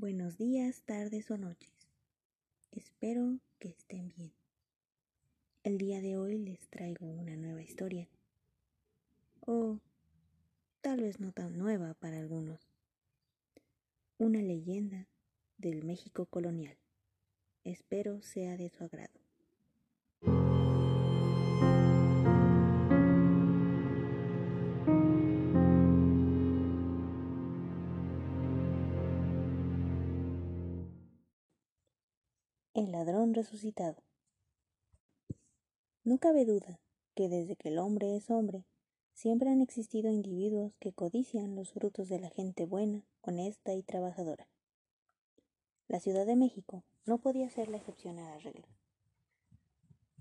Buenos días, tardes o noches. Espero que estén bien. El día de hoy les traigo una nueva historia. O tal vez no tan nueva para algunos. Una leyenda del México colonial. Espero sea de su agrado. El ladrón resucitado. No cabe duda que desde que el hombre es hombre, siempre han existido individuos que codician los frutos de la gente buena, honesta y trabajadora. La Ciudad de México no podía ser la excepción a la regla.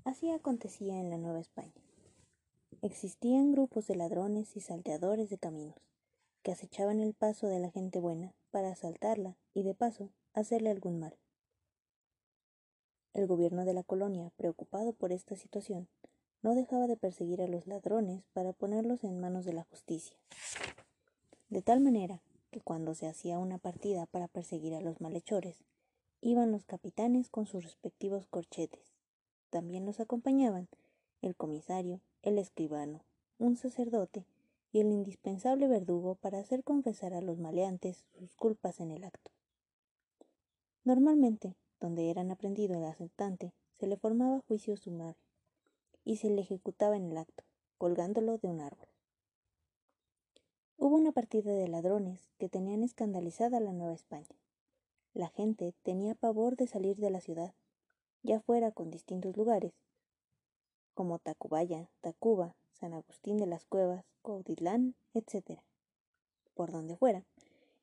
Así acontecía en la Nueva España. Existían grupos de ladrones y salteadores de caminos que acechaban el paso de la gente buena para asaltarla y de paso hacerle algún mal. El gobierno de la colonia, preocupado por esta situación, no dejaba de perseguir a los ladrones para ponerlos en manos de la justicia. De tal manera que cuando se hacía una partida para perseguir a los malhechores, iban los capitanes con sus respectivos corchetes. También los acompañaban el comisario, el escribano, un sacerdote y el indispensable verdugo para hacer confesar a los maleantes sus culpas en el acto. Normalmente, donde eran aprendido el asaltante, se le formaba juicio sumario y se le ejecutaba en el acto, colgándolo de un árbol. Hubo una partida de ladrones que tenían escandalizada la Nueva España. La gente tenía pavor de salir de la ciudad, ya fuera con distintos lugares, como Tacubaya, Tacuba, San Agustín de las Cuevas, Cuautitlán, etc. Por donde fuera,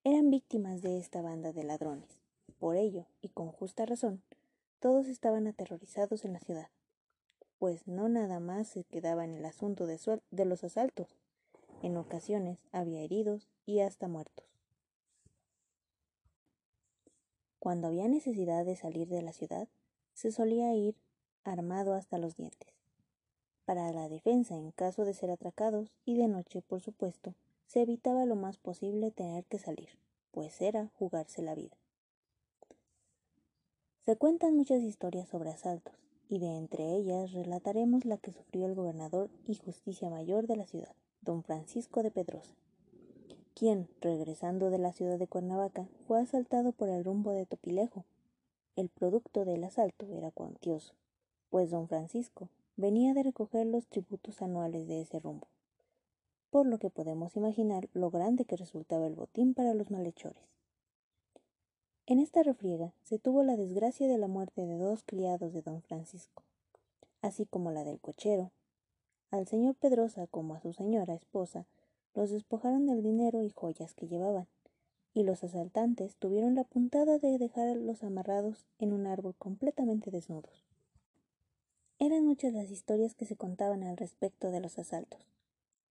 eran víctimas de esta banda de ladrones. Por ello, y con justa razón, todos estaban aterrorizados en la ciudad, pues no nada más se quedaba en el asunto de, de los asaltos, en ocasiones había heridos y hasta muertos. Cuando había necesidad de salir de la ciudad, se solía ir armado hasta los dientes. Para la defensa en caso de ser atracados y de noche, por supuesto, se evitaba lo más posible tener que salir, pues era jugarse la vida. Se cuentan muchas historias sobre asaltos, y de entre ellas relataremos la que sufrió el gobernador y justicia mayor de la ciudad, don Francisco de Pedrosa, quien, regresando de la ciudad de Cuernavaca, fue asaltado por el rumbo de Topilejo. El producto del asalto era cuantioso, pues don Francisco venía de recoger los tributos anuales de ese rumbo, por lo que podemos imaginar lo grande que resultaba el botín para los malhechores. En esta refriega se tuvo la desgracia de la muerte de dos criados de don Francisco, así como la del cochero. Al señor Pedrosa como a su señora esposa los despojaron del dinero y joyas que llevaban, y los asaltantes tuvieron la puntada de dejarlos amarrados en un árbol completamente desnudos. Eran muchas las historias que se contaban al respecto de los asaltos.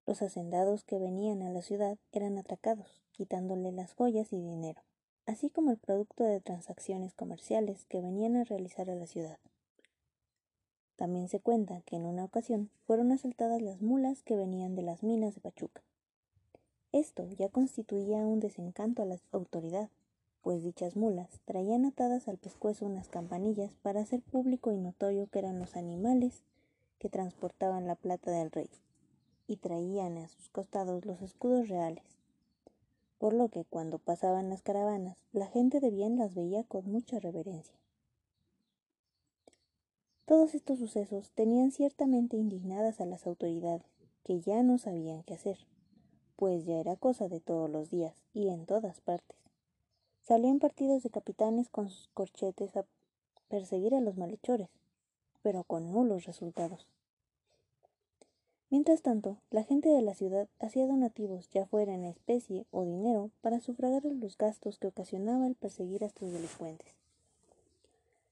Los hacendados que venían a la ciudad eran atracados, quitándole las joyas y dinero así como el producto de transacciones comerciales que venían a realizar a la ciudad. También se cuenta que en una ocasión fueron asaltadas las mulas que venían de las minas de Pachuca. Esto ya constituía un desencanto a la autoridad, pues dichas mulas traían atadas al pescuezo unas campanillas para hacer público y notorio que eran los animales que transportaban la plata del rey, y traían a sus costados los escudos reales, por lo que cuando pasaban las caravanas, la gente de bien las veía con mucha reverencia. Todos estos sucesos tenían ciertamente indignadas a las autoridades, que ya no sabían qué hacer, pues ya era cosa de todos los días y en todas partes. Salían partidos de capitanes con sus corchetes a perseguir a los malhechores, pero con nulos resultados. Mientras tanto, la gente de la ciudad hacía donativos, ya fuera en especie o dinero, para sufragar los gastos que ocasionaba el perseguir a estos delincuentes.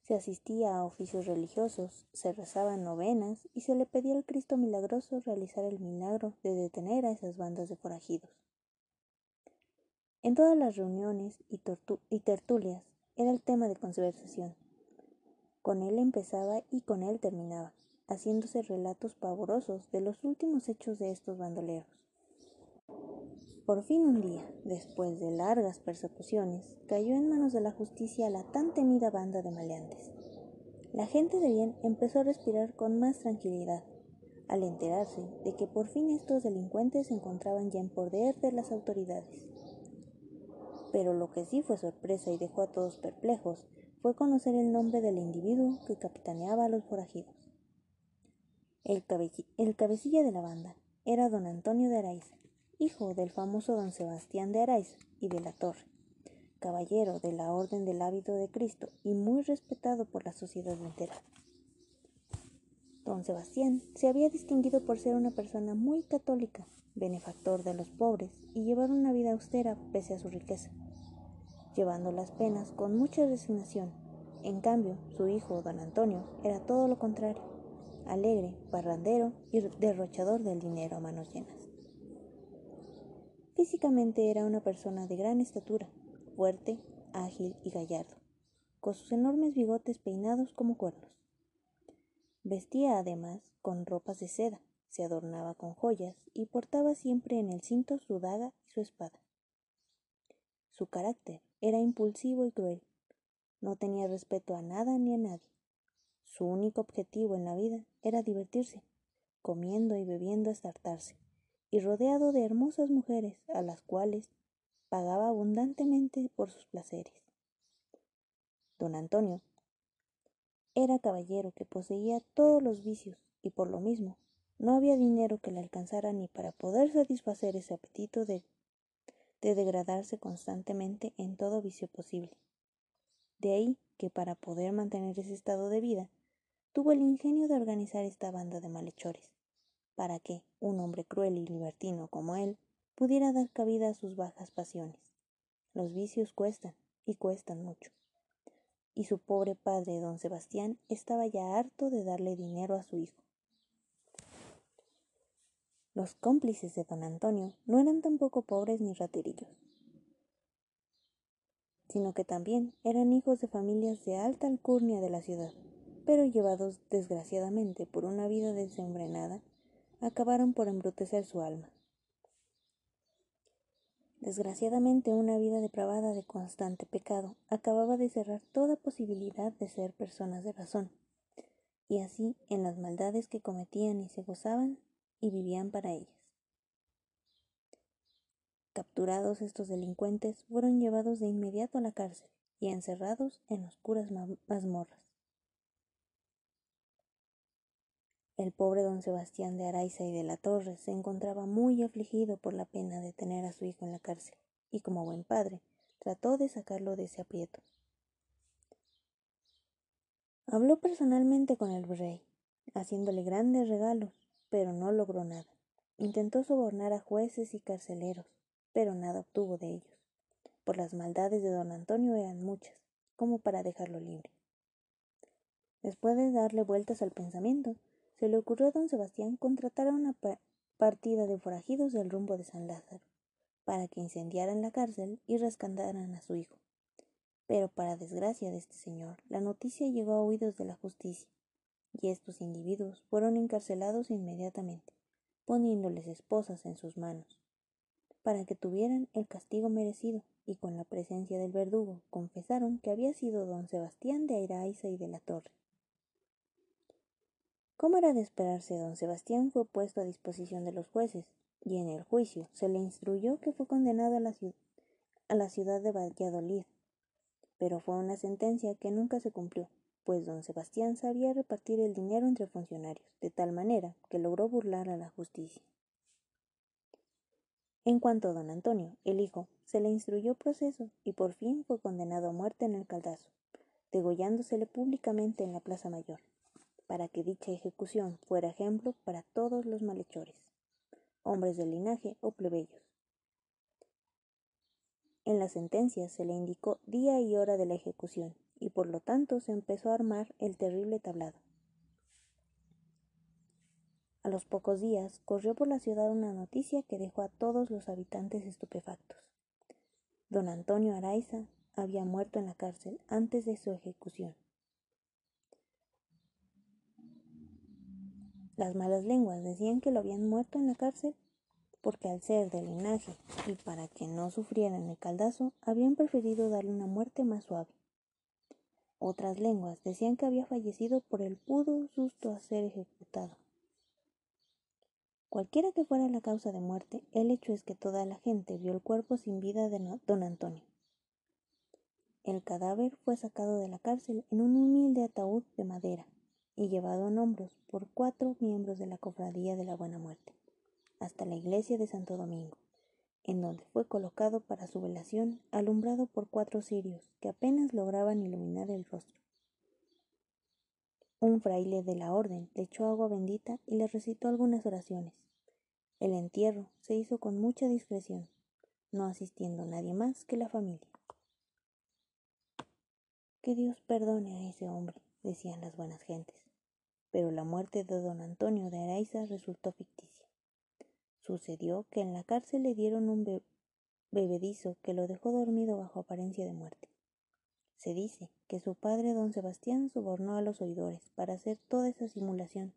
Se asistía a oficios religiosos, se rezaban novenas y se le pedía al Cristo milagroso realizar el milagro de detener a esas bandas de forajidos. En todas las reuniones y, y tertulias era el tema de conversación. Con él empezaba y con él terminaba haciéndose relatos pavorosos de los últimos hechos de estos bandoleros. Por fin un día, después de largas persecuciones, cayó en manos de la justicia la tan temida banda de maleantes. La gente de bien empezó a respirar con más tranquilidad al enterarse de que por fin estos delincuentes se encontraban ya en poder de las autoridades. Pero lo que sí fue sorpresa y dejó a todos perplejos fue conocer el nombre del individuo que capitaneaba a los forajidos. El, cabecilla de la banda era don Antonio de Araiza, hijo del famoso don Sebastián de Araiza y de la Torre, caballero de la Orden del Hábito de Cristo y muy respetado por la sociedad entera. Don Sebastián se había distinguido por ser una persona muy católica, benefactor de los pobres y llevar una vida austera pese a su riqueza, llevando las penas con mucha resignación. En cambio, su hijo, don Antonio, era todo lo contrario, alegre, parrandero y derrochador del dinero a manos llenas. Físicamente era una persona de gran estatura, fuerte, ágil y gallardo, con sus enormes bigotes peinados como cuernos. Vestía además con ropas de seda, se adornaba con joyas y portaba siempre en el cinto su daga y su espada. Su carácter era impulsivo y cruel. No tenía respeto a nada ni a nadie. Su único objetivo en la vida era divertirse, comiendo y bebiendo hasta hartarse, y rodeado de hermosas mujeres a las cuales pagaba abundantemente por sus placeres. Don Antonio era caballero que poseía todos los vicios y por lo mismo no había dinero que le alcanzara ni para poder satisfacer ese apetito de, de degradarse constantemente en todo vicio posible. De ahí que para poder mantener ese estado de vida, tuvo el ingenio de organizar esta banda de malhechores, para que un hombre cruel y libertino como él pudiera dar cabida a sus bajas pasiones. Los vicios cuestan, y cuestan mucho y su pobre padre, don Sebastián, estaba ya harto de darle dinero a su hijo. Los cómplices de don Antonio no eran tampoco pobres ni raterillos, sino que también eran hijos de familias de alta alcurnia de la ciudad, pero llevados desgraciadamente por una vida desenfrenada, acabaron por embrutecer su alma. Desgraciadamente una vida depravada de constante pecado acababa de cerrar toda posibilidad de ser personas de razón, y así en las maldades que cometían y se gozaban y vivían para ellas. Capturados estos delincuentes fueron llevados de inmediato a la cárcel y encerrados en oscuras mazmorras. El pobre don Sebastián de Araiza y de la Torre se encontraba muy afligido por la pena de tener a su hijo en la cárcel, y como buen padre, trató de sacarlo de ese aprieto. Habló personalmente con el rey, haciéndole grandes regalos, pero no logró nada. Intentó sobornar a jueces y carceleros, pero nada obtuvo de ellos, por las maldades de don Antonio eran muchas, como para dejarlo libre. Después de darle vueltas al pensamiento, se le ocurrió a don Sebastián contratar a una partida de forajidos del rumbo de San Lázaro, para que incendiaran la cárcel y rescataran a su hijo. Pero para desgracia de este señor, la noticia llegó a oídos de la justicia, y estos individuos fueron encarcelados inmediatamente, poniéndoles esposas en sus manos, para que tuvieran el castigo merecido, y con la presencia del verdugo confesaron que había sido don Sebastián de Airaiza y de la Torre, como era de esperarse, don Sebastián fue puesto a disposición de los jueces, y en el juicio se le instruyó que fue condenado a la, a la ciudad de Valladolid. Pero fue una sentencia que nunca se cumplió, pues don Sebastián sabía repartir el dinero entre funcionarios, de tal manera que logró burlar a la justicia. En cuanto a don Antonio, el hijo, se le instruyó proceso y por fin fue condenado a muerte en el caldazo, degollándosele públicamente en la Plaza Mayor para que dicha ejecución fuera ejemplo para todos los malhechores, hombres de linaje o plebeyos. En la sentencia se le indicó día y hora de la ejecución, y por lo tanto se empezó a armar el terrible tablado. A los pocos días corrió por la ciudad una noticia que dejó a todos los habitantes estupefactos. Don Antonio Araiza había muerto en la cárcel antes de su ejecución. Las malas lenguas decían que lo habían muerto en la cárcel porque al ser de linaje y para que no sufrieran el caldazo, habían preferido darle una muerte más suave. Otras lenguas decían que había fallecido por el puro susto a ser ejecutado. Cualquiera que fuera la causa de muerte, el hecho es que toda la gente vio el cuerpo sin vida de don Antonio. El cadáver fue sacado de la cárcel en un humilde ataúd de madera y llevado en hombros por cuatro miembros de la Cofradía de la Buena Muerte hasta la iglesia de Santo Domingo, en donde fue colocado para su velación, alumbrado por cuatro cirios que apenas lograban iluminar el rostro. Un fraile de la orden le echó agua bendita y le recitó algunas oraciones. El entierro se hizo con mucha discreción, no asistiendo nadie más que la familia. Que Dios perdone a ese hombre, decían las buenas gentes. Pero la muerte de don Antonio de Araiza resultó ficticia. Sucedió que en la cárcel le dieron un bebedizo que lo dejó dormido bajo apariencia de muerte. Se dice que su padre don Sebastián sobornó a los oidores para hacer toda esa simulación,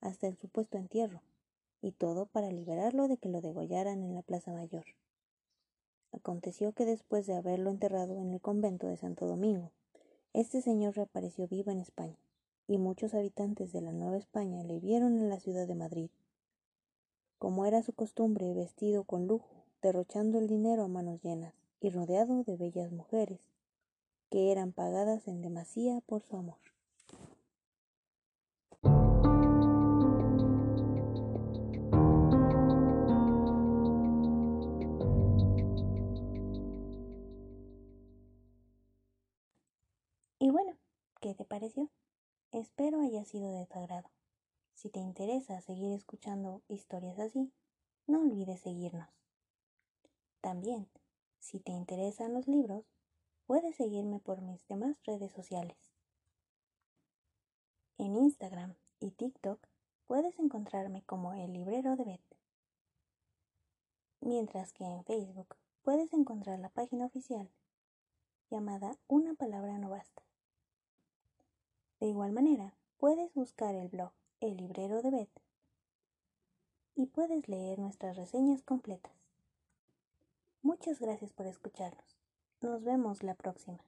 hasta el supuesto entierro, y todo para liberarlo de que lo degollaran en la Plaza Mayor. Aconteció que después de haberlo enterrado en el convento de Santo Domingo, este señor reapareció vivo en España, y muchos habitantes de la Nueva España le vieron en la ciudad de Madrid. Como era su costumbre, vestido con lujo, derrochando el dinero a manos llenas, y rodeado de bellas mujeres, que eran pagadas en demasía por su amor. Y bueno, ¿qué te pareció? Espero haya sido de tu agrado. Si te interesa seguir escuchando historias así, no olvides seguirnos. También, si te interesan los libros, puedes seguirme por mis demás redes sociales. En Instagram y TikTok puedes encontrarme como el librero de Beth. Mientras que en Facebook puedes encontrar la página oficial llamada Una palabra no basta. De igual manera, puedes buscar el blog El Librero de Beth y puedes leer nuestras reseñas completas. Muchas gracias por escucharnos. Nos vemos la próxima.